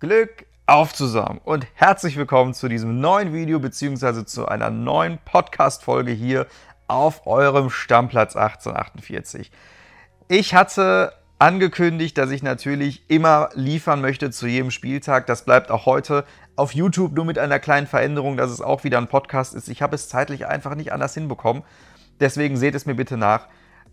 Glück auf zusammen und herzlich willkommen zu diesem neuen Video bzw. zu einer neuen Podcast-Folge hier auf eurem Stammplatz 1848. Ich hatte angekündigt, dass ich natürlich immer liefern möchte zu jedem Spieltag. Das bleibt auch heute auf YouTube nur mit einer kleinen Veränderung, dass es auch wieder ein Podcast ist. Ich habe es zeitlich einfach nicht anders hinbekommen. Deswegen seht es mir bitte nach.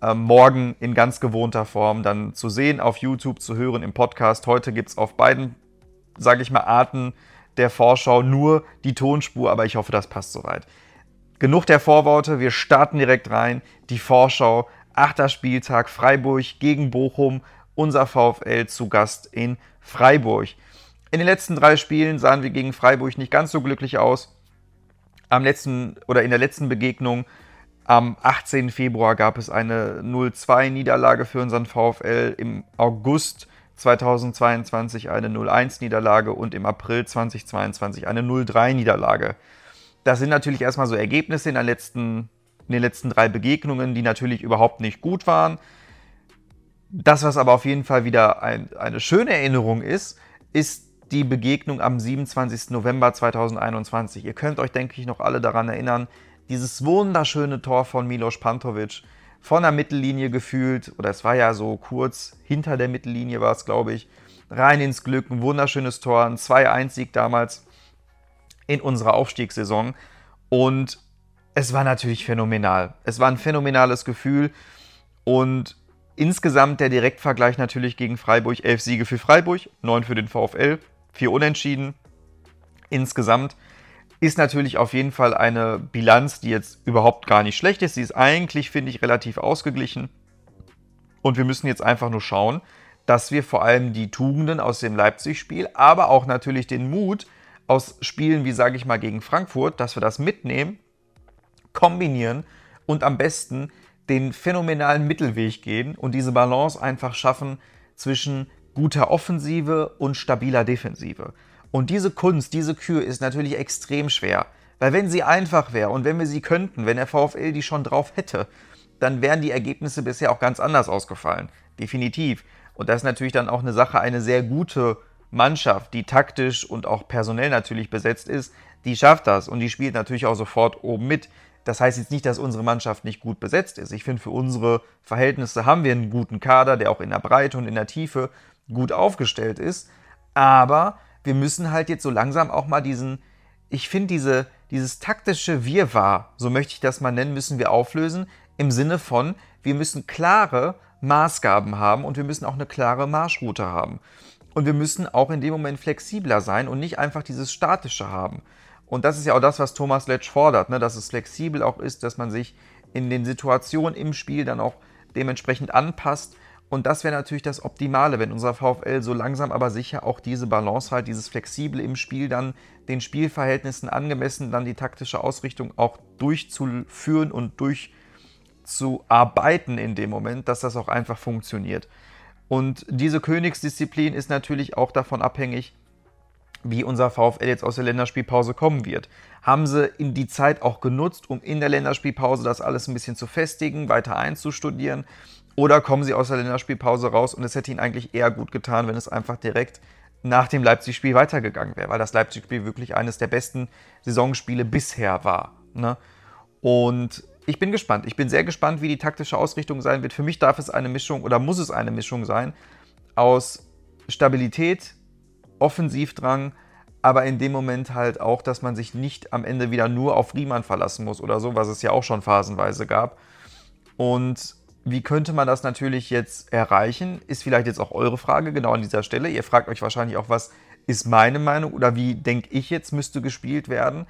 Ähm, morgen in ganz gewohnter Form dann zu sehen auf YouTube, zu hören im Podcast. Heute gibt es auf beiden sage ich mal, Arten der Vorschau nur die Tonspur, aber ich hoffe, das passt soweit. Genug der Vorworte, wir starten direkt rein. Die Vorschau, achter Spieltag, Freiburg gegen Bochum, unser VfL zu Gast in Freiburg. In den letzten drei Spielen sahen wir gegen Freiburg nicht ganz so glücklich aus. Am letzten oder in der letzten Begegnung am 18. Februar gab es eine 0-2-Niederlage für unseren VfL. Im August 2022 eine 0-1-Niederlage und im April 2022 eine 0-3-Niederlage. Das sind natürlich erstmal so Ergebnisse in, letzten, in den letzten drei Begegnungen, die natürlich überhaupt nicht gut waren. Das, was aber auf jeden Fall wieder ein, eine schöne Erinnerung ist, ist die Begegnung am 27. November 2021. Ihr könnt euch, denke ich, noch alle daran erinnern, dieses wunderschöne Tor von Milos Pantovic, von der Mittellinie gefühlt, oder es war ja so kurz hinter der Mittellinie war es, glaube ich, rein ins Glück, ein wunderschönes Tor, ein 2-1-Sieg damals in unserer Aufstiegssaison. Und es war natürlich phänomenal. Es war ein phänomenales Gefühl und insgesamt der Direktvergleich natürlich gegen Freiburg. Elf Siege für Freiburg, neun für den VfL, vier Unentschieden. Insgesamt ist natürlich auf jeden Fall eine Bilanz, die jetzt überhaupt gar nicht schlecht ist. Sie ist eigentlich, finde ich, relativ ausgeglichen. Und wir müssen jetzt einfach nur schauen, dass wir vor allem die Tugenden aus dem Leipzig-Spiel, aber auch natürlich den Mut aus Spielen wie, sage ich mal, gegen Frankfurt, dass wir das mitnehmen, kombinieren und am besten den phänomenalen Mittelweg gehen und diese Balance einfach schaffen zwischen guter Offensive und stabiler Defensive. Und diese Kunst, diese Kür ist natürlich extrem schwer. Weil wenn sie einfach wäre und wenn wir sie könnten, wenn der VfL die schon drauf hätte, dann wären die Ergebnisse bisher auch ganz anders ausgefallen. Definitiv. Und das ist natürlich dann auch eine Sache, eine sehr gute Mannschaft, die taktisch und auch personell natürlich besetzt ist, die schafft das und die spielt natürlich auch sofort oben mit. Das heißt jetzt nicht, dass unsere Mannschaft nicht gut besetzt ist. Ich finde, für unsere Verhältnisse haben wir einen guten Kader, der auch in der Breite und in der Tiefe gut aufgestellt ist. Aber wir müssen halt jetzt so langsam auch mal diesen, ich finde diese, dieses taktische Wirrwarr, so möchte ich das mal nennen, müssen wir auflösen, im Sinne von, wir müssen klare Maßgaben haben und wir müssen auch eine klare Marschroute haben. Und wir müssen auch in dem Moment flexibler sein und nicht einfach dieses Statische haben. Und das ist ja auch das, was Thomas Letsch fordert, ne? dass es flexibel auch ist, dass man sich in den Situationen im Spiel dann auch dementsprechend anpasst und das wäre natürlich das Optimale, wenn unser VfL so langsam aber sicher auch diese Balance halt, dieses Flexible im Spiel dann den Spielverhältnissen angemessen dann die taktische Ausrichtung auch durchzuführen und durchzuarbeiten in dem Moment, dass das auch einfach funktioniert. Und diese Königsdisziplin ist natürlich auch davon abhängig, wie unser VfL jetzt aus der Länderspielpause kommen wird. Haben sie in die Zeit auch genutzt, um in der Länderspielpause das alles ein bisschen zu festigen, weiter einzustudieren? Oder kommen sie aus der Länderspielpause raus und es hätte ihnen eigentlich eher gut getan, wenn es einfach direkt nach dem Leipzig-Spiel weitergegangen wäre, weil das Leipzig-Spiel wirklich eines der besten Saisonspiele bisher war. Ne? Und ich bin gespannt. Ich bin sehr gespannt, wie die taktische Ausrichtung sein wird. Für mich darf es eine Mischung oder muss es eine Mischung sein aus Stabilität, Offensivdrang, aber in dem Moment halt auch, dass man sich nicht am Ende wieder nur auf Riemann verlassen muss oder so, was es ja auch schon phasenweise gab. Und wie könnte man das natürlich jetzt erreichen? Ist vielleicht jetzt auch eure Frage genau an dieser Stelle. Ihr fragt euch wahrscheinlich auch, was ist meine Meinung oder wie denke ich jetzt müsste gespielt werden?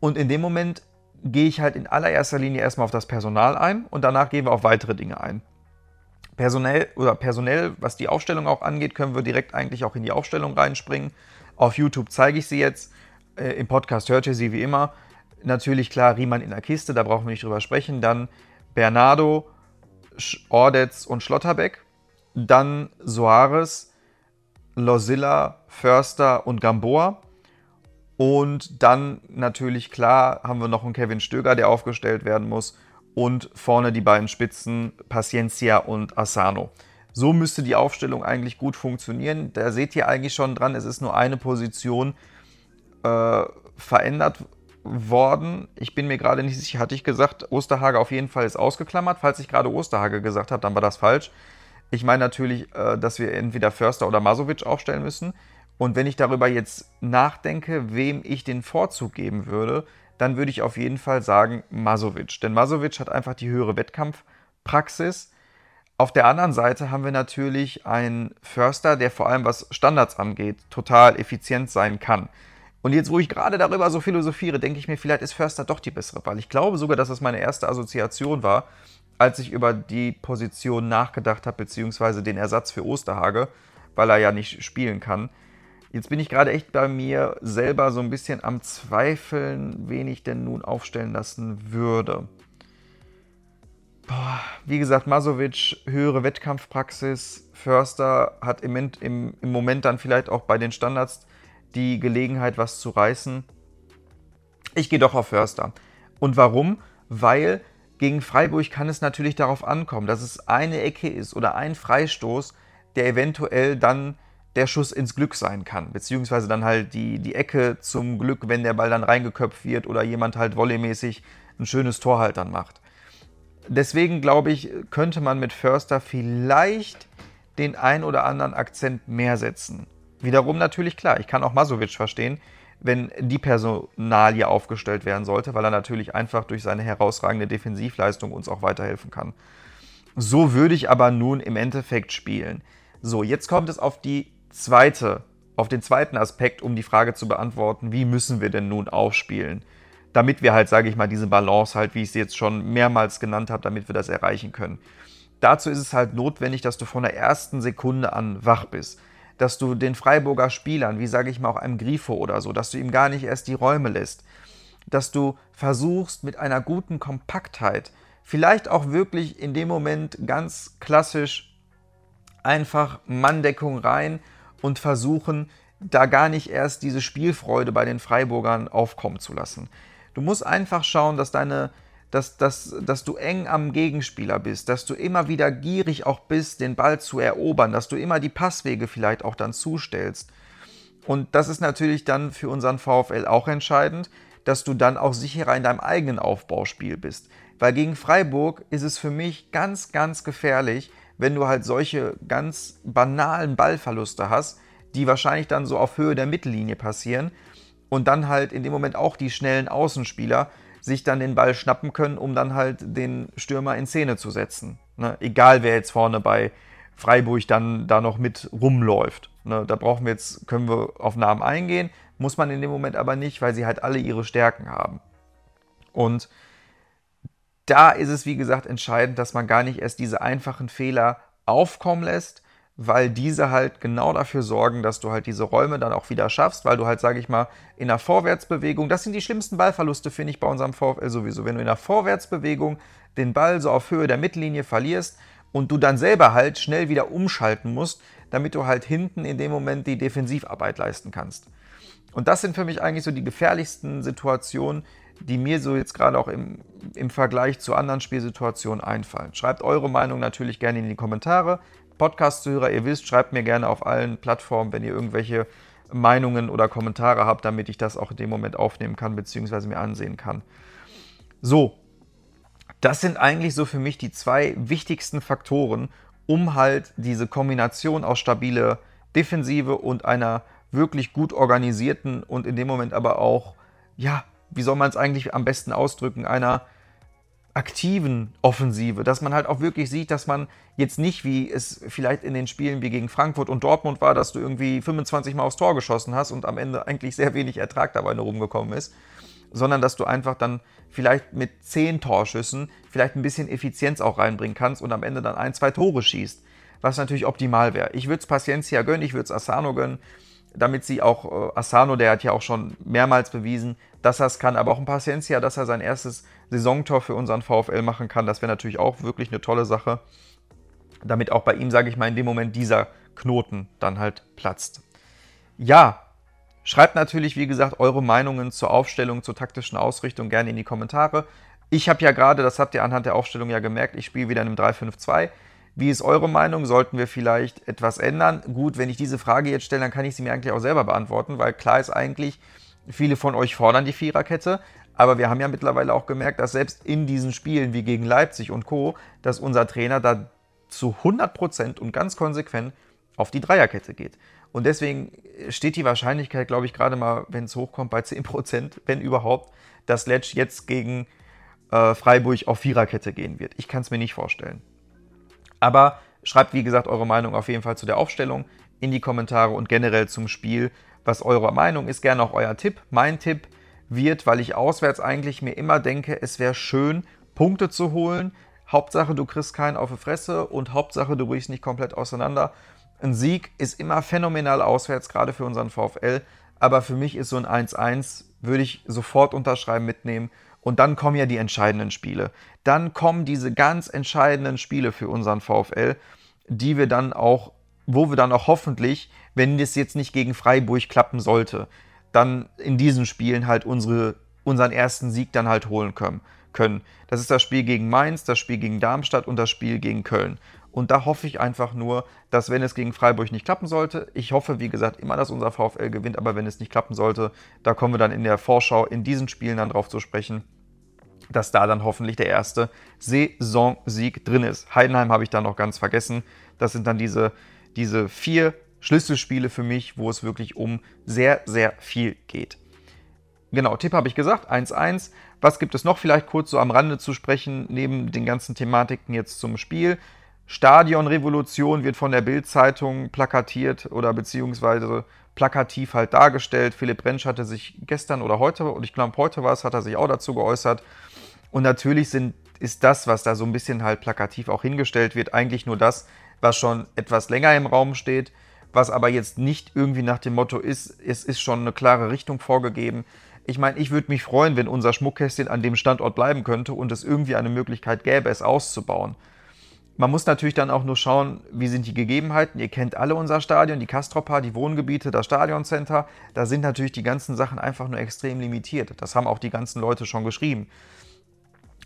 Und in dem Moment gehe ich halt in allererster Linie erstmal auf das Personal ein und danach gehen wir auf weitere Dinge ein. Personell oder personell, was die Aufstellung auch angeht, können wir direkt eigentlich auch in die Aufstellung reinspringen. Auf YouTube zeige ich sie jetzt. Äh, Im Podcast hört ihr sie wie immer. Natürlich klar, Riemann in der Kiste, da brauchen wir nicht drüber sprechen. Dann Bernardo, Ordetz und Schlotterbeck. Dann Soares, Losilla, Förster und Gamboa. Und dann natürlich klar haben wir noch einen Kevin Stöger, der aufgestellt werden muss. Und vorne die beiden Spitzen Paciencia und Asano. So müsste die Aufstellung eigentlich gut funktionieren. Da seht ihr eigentlich schon dran, es ist nur eine Position äh, verändert worden. Ich bin mir gerade nicht sicher, hatte ich gesagt, Osterhage auf jeden Fall ist ausgeklammert. Falls ich gerade Osterhage gesagt habe, dann war das falsch. Ich meine natürlich, äh, dass wir entweder Förster oder Masovic aufstellen müssen. Und wenn ich darüber jetzt nachdenke, wem ich den Vorzug geben würde, dann würde ich auf jeden Fall sagen Masovic. Denn Masovic hat einfach die höhere Wettkampfpraxis. Auf der anderen Seite haben wir natürlich einen Förster, der vor allem was Standards angeht, total effizient sein kann. Und jetzt, wo ich gerade darüber so philosophiere, denke ich mir, vielleicht ist Förster doch die bessere Wahl. Ich glaube sogar, dass das meine erste Assoziation war, als ich über die Position nachgedacht habe, beziehungsweise den Ersatz für Osterhage, weil er ja nicht spielen kann. Jetzt bin ich gerade echt bei mir selber so ein bisschen am Zweifeln, wen ich denn nun aufstellen lassen würde. Boah, wie gesagt, Masovic, höhere Wettkampfpraxis. Förster hat im, im, im Moment dann vielleicht auch bei den Standards die Gelegenheit, was zu reißen. Ich gehe doch auf Förster. Und warum? Weil gegen Freiburg kann es natürlich darauf ankommen, dass es eine Ecke ist oder ein Freistoß, der eventuell dann der Schuss ins Glück sein kann, beziehungsweise dann halt die, die Ecke zum Glück, wenn der Ball dann reingeköpft wird oder jemand halt volleymäßig ein schönes Tor halt dann macht. Deswegen glaube ich, könnte man mit Förster vielleicht den ein oder anderen Akzent mehr setzen. Wiederum natürlich klar, ich kann auch Masovic verstehen, wenn die Personalie aufgestellt werden sollte, weil er natürlich einfach durch seine herausragende Defensivleistung uns auch weiterhelfen kann. So würde ich aber nun im Endeffekt spielen. So, jetzt kommt es auf die zweite, auf den zweiten Aspekt, um die Frage zu beantworten, wie müssen wir denn nun aufspielen? Damit wir halt, sage ich mal, diese Balance halt, wie ich sie jetzt schon mehrmals genannt habe, damit wir das erreichen können. Dazu ist es halt notwendig, dass du von der ersten Sekunde an wach bist dass du den Freiburger Spielern, wie sage ich mal auch einem Grifo oder so, dass du ihm gar nicht erst die Räume lässt, dass du versuchst mit einer guten Kompaktheit, vielleicht auch wirklich in dem Moment ganz klassisch einfach Manndeckung rein und versuchen, da gar nicht erst diese Spielfreude bei den Freiburgern aufkommen zu lassen. Du musst einfach schauen, dass deine dass, dass, dass du eng am Gegenspieler bist, dass du immer wieder gierig auch bist, den Ball zu erobern, dass du immer die Passwege vielleicht auch dann zustellst. Und das ist natürlich dann für unseren VfL auch entscheidend, dass du dann auch sicherer in deinem eigenen Aufbauspiel bist. Weil gegen Freiburg ist es für mich ganz, ganz gefährlich, wenn du halt solche ganz banalen Ballverluste hast, die wahrscheinlich dann so auf Höhe der Mittellinie passieren und dann halt in dem Moment auch die schnellen Außenspieler sich dann den Ball schnappen können, um dann halt den Stürmer in Szene zu setzen. Ne? Egal wer jetzt vorne bei Freiburg dann da noch mit rumläuft. Ne? Da brauchen wir jetzt, können wir auf Namen eingehen, muss man in dem Moment aber nicht, weil sie halt alle ihre Stärken haben. Und da ist es, wie gesagt, entscheidend, dass man gar nicht erst diese einfachen Fehler aufkommen lässt, weil diese halt genau dafür sorgen, dass du halt diese Räume dann auch wieder schaffst, weil du halt, sage ich mal, in der Vorwärtsbewegung, das sind die schlimmsten Ballverluste, finde ich, bei unserem VfL sowieso, wenn du in der Vorwärtsbewegung den Ball so auf Höhe der Mittellinie verlierst und du dann selber halt schnell wieder umschalten musst, damit du halt hinten in dem Moment die Defensivarbeit leisten kannst. Und das sind für mich eigentlich so die gefährlichsten Situationen, die mir so jetzt gerade auch im, im Vergleich zu anderen Spielsituationen einfallen. Schreibt eure Meinung natürlich gerne in die Kommentare. Podcast-Hörer, ihr wisst, schreibt mir gerne auf allen Plattformen, wenn ihr irgendwelche Meinungen oder Kommentare habt, damit ich das auch in dem Moment aufnehmen kann, beziehungsweise mir ansehen kann. So, das sind eigentlich so für mich die zwei wichtigsten Faktoren, um halt diese Kombination aus stabile Defensive und einer wirklich gut organisierten und in dem Moment aber auch, ja, wie soll man es eigentlich am besten ausdrücken, einer aktiven Offensive, dass man halt auch wirklich sieht, dass man jetzt nicht, wie es vielleicht in den Spielen wie gegen Frankfurt und Dortmund war, dass du irgendwie 25 Mal aufs Tor geschossen hast und am Ende eigentlich sehr wenig Ertrag dabei nur rumgekommen ist, sondern dass du einfach dann vielleicht mit 10 Torschüssen vielleicht ein bisschen Effizienz auch reinbringen kannst und am Ende dann ein, zwei Tore schießt, was natürlich optimal wäre. Ich würde es Paciencia gönnen, ich würde es Asano gönnen, damit sie auch, äh, Asano, der hat ja auch schon mehrmals bewiesen, dass er es kann, aber auch ein Paciencia, dass er sein erstes Saisontor für unseren VfL machen kann, das wäre natürlich auch wirklich eine tolle Sache, damit auch bei ihm, sage ich mal, in dem Moment dieser Knoten dann halt platzt. Ja, schreibt natürlich, wie gesagt, eure Meinungen zur Aufstellung, zur taktischen Ausrichtung gerne in die Kommentare. Ich habe ja gerade, das habt ihr anhand der Aufstellung ja gemerkt, ich spiele wieder in einem 3-5-2. Wie ist eure Meinung? Sollten wir vielleicht etwas ändern? Gut, wenn ich diese Frage jetzt stelle, dann kann ich sie mir eigentlich auch selber beantworten, weil klar ist eigentlich, viele von euch fordern die Viererkette, aber wir haben ja mittlerweile auch gemerkt, dass selbst in diesen Spielen wie gegen Leipzig und Co., dass unser Trainer da zu 100% und ganz konsequent auf die Dreierkette geht. Und deswegen steht die Wahrscheinlichkeit, glaube ich, gerade mal, wenn es hochkommt, bei 10%, wenn überhaupt, dass Letsch jetzt gegen äh, Freiburg auf Viererkette gehen wird. Ich kann es mir nicht vorstellen. Aber schreibt, wie gesagt, eure Meinung auf jeden Fall zu der Aufstellung in die Kommentare und generell zum Spiel, was eure Meinung ist. Gerne auch euer Tipp. Mein Tipp wird, weil ich auswärts eigentlich mir immer denke, es wäre schön, Punkte zu holen. Hauptsache, du kriegst keinen auf die Fresse und Hauptsache, du brichst nicht komplett auseinander. Ein Sieg ist immer phänomenal auswärts, gerade für unseren VfL. Aber für mich ist so ein 1-1, würde ich sofort unterschreiben, mitnehmen. Und dann kommen ja die entscheidenden Spiele. Dann kommen diese ganz entscheidenden Spiele für unseren VfL, die wir dann auch, wo wir dann auch hoffentlich, wenn das jetzt nicht gegen Freiburg klappen sollte, dann in diesen Spielen halt unsere, unseren ersten Sieg dann halt holen können. Das ist das Spiel gegen Mainz, das Spiel gegen Darmstadt und das Spiel gegen Köln. Und da hoffe ich einfach nur, dass wenn es gegen Freiburg nicht klappen sollte, ich hoffe, wie gesagt, immer, dass unser VfL gewinnt, aber wenn es nicht klappen sollte, da kommen wir dann in der Vorschau in diesen Spielen dann drauf zu sprechen, dass da dann hoffentlich der erste Saisonsieg drin ist. Heidenheim habe ich da noch ganz vergessen. Das sind dann diese, diese vier Schlüsselspiele für mich, wo es wirklich um sehr, sehr viel geht. Genau, Tipp habe ich gesagt, 1-1. Was gibt es noch vielleicht kurz so am Rande zu sprechen, neben den ganzen Thematiken jetzt zum Spiel? Stadionrevolution wird von der Bild-Zeitung plakatiert oder beziehungsweise plakativ halt dargestellt. Philipp Rentsch hatte sich gestern oder heute, und ich glaube heute war es, hat er sich auch dazu geäußert. Und natürlich sind, ist das, was da so ein bisschen halt plakativ auch hingestellt wird, eigentlich nur das, was schon etwas länger im Raum steht, was aber jetzt nicht irgendwie nach dem Motto ist, es ist schon eine klare Richtung vorgegeben. Ich meine, ich würde mich freuen, wenn unser Schmuckkästchen an dem Standort bleiben könnte und es irgendwie eine Möglichkeit gäbe, es auszubauen. Man muss natürlich dann auch nur schauen, wie sind die Gegebenheiten. Ihr kennt alle unser Stadion, die Castropa, die Wohngebiete, das Stadioncenter. Da sind natürlich die ganzen Sachen einfach nur extrem limitiert. Das haben auch die ganzen Leute schon geschrieben.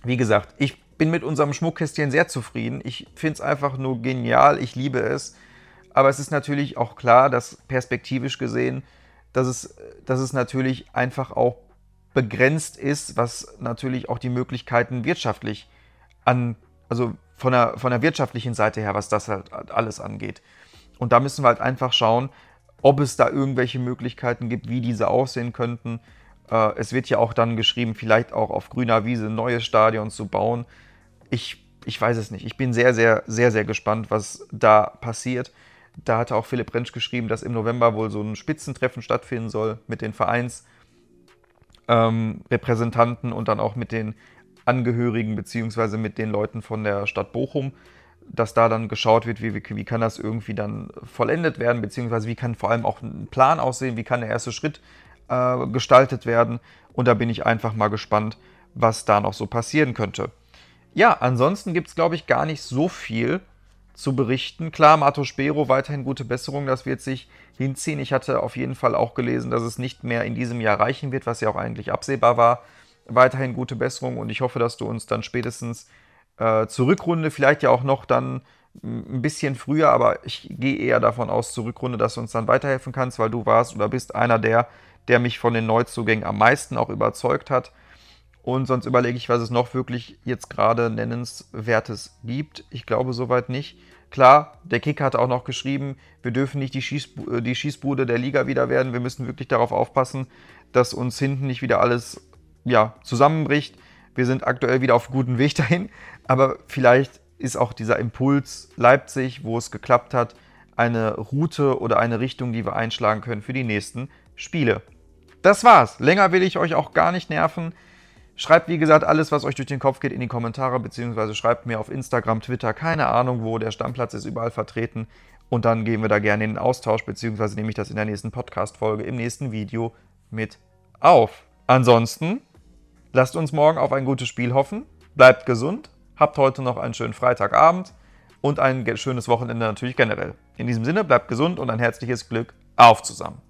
Wie gesagt, ich bin mit unserem Schmuckkästchen sehr zufrieden. Ich finde es einfach nur genial. Ich liebe es. Aber es ist natürlich auch klar, dass perspektivisch gesehen, dass es, dass es natürlich einfach auch begrenzt ist, was natürlich auch die Möglichkeiten wirtschaftlich an, also von der, von der wirtschaftlichen Seite her, was das halt alles angeht. Und da müssen wir halt einfach schauen, ob es da irgendwelche Möglichkeiten gibt, wie diese aussehen könnten. Äh, es wird ja auch dann geschrieben, vielleicht auch auf grüner Wiese neue Stadion zu bauen. Ich, ich weiß es nicht. Ich bin sehr, sehr, sehr, sehr gespannt, was da passiert. Da hatte auch Philipp Rentsch geschrieben, dass im November wohl so ein Spitzentreffen stattfinden soll mit den Vereinsrepräsentanten ähm, und dann auch mit den Angehörigen beziehungsweise mit den Leuten von der Stadt Bochum, dass da dann geschaut wird, wie, wie, kann das irgendwie dann vollendet werden, beziehungsweise wie kann vor allem auch ein Plan aussehen, wie kann der erste Schritt äh, gestaltet werden. Und da bin ich einfach mal gespannt, was da noch so passieren könnte. Ja, ansonsten gibt es, glaube ich, gar nicht so viel zu berichten. Klar, Mato Spero, weiterhin gute Besserung, das wird sich hinziehen. Ich hatte auf jeden Fall auch gelesen, dass es nicht mehr in diesem Jahr reichen wird, was ja auch eigentlich absehbar war weiterhin gute Besserung und ich hoffe, dass du uns dann spätestens äh, zur vielleicht ja auch noch dann ein bisschen früher, aber ich gehe eher davon aus, zur dass du uns dann weiterhelfen kannst, weil du warst oder bist einer der, der mich von den Neuzugängen am meisten auch überzeugt hat. Und sonst überlege ich, was es noch wirklich jetzt gerade Nennenswertes gibt. Ich glaube soweit nicht. Klar, der Kick hat auch noch geschrieben, wir dürfen nicht die, Schießbu die Schießbude der Liga wieder werden. Wir müssen wirklich darauf aufpassen, dass uns hinten nicht wieder alles ja, zusammenbricht. Wir sind aktuell wieder auf gutem Weg dahin, aber vielleicht ist auch dieser Impuls Leipzig, wo es geklappt hat, eine Route oder eine Richtung, die wir einschlagen können für die nächsten Spiele. Das war's. Länger will ich euch auch gar nicht nerven. Schreibt, wie gesagt, alles, was euch durch den Kopf geht, in die Kommentare, beziehungsweise schreibt mir auf Instagram, Twitter, keine Ahnung wo, der Stammplatz ist überall vertreten. Und dann gehen wir da gerne in den Austausch, beziehungsweise nehme ich das in der nächsten Podcast-Folge, im nächsten Video mit auf. Ansonsten Lasst uns morgen auf ein gutes Spiel hoffen. Bleibt gesund. Habt heute noch einen schönen Freitagabend und ein schönes Wochenende natürlich generell. In diesem Sinne, bleibt gesund und ein herzliches Glück auf zusammen.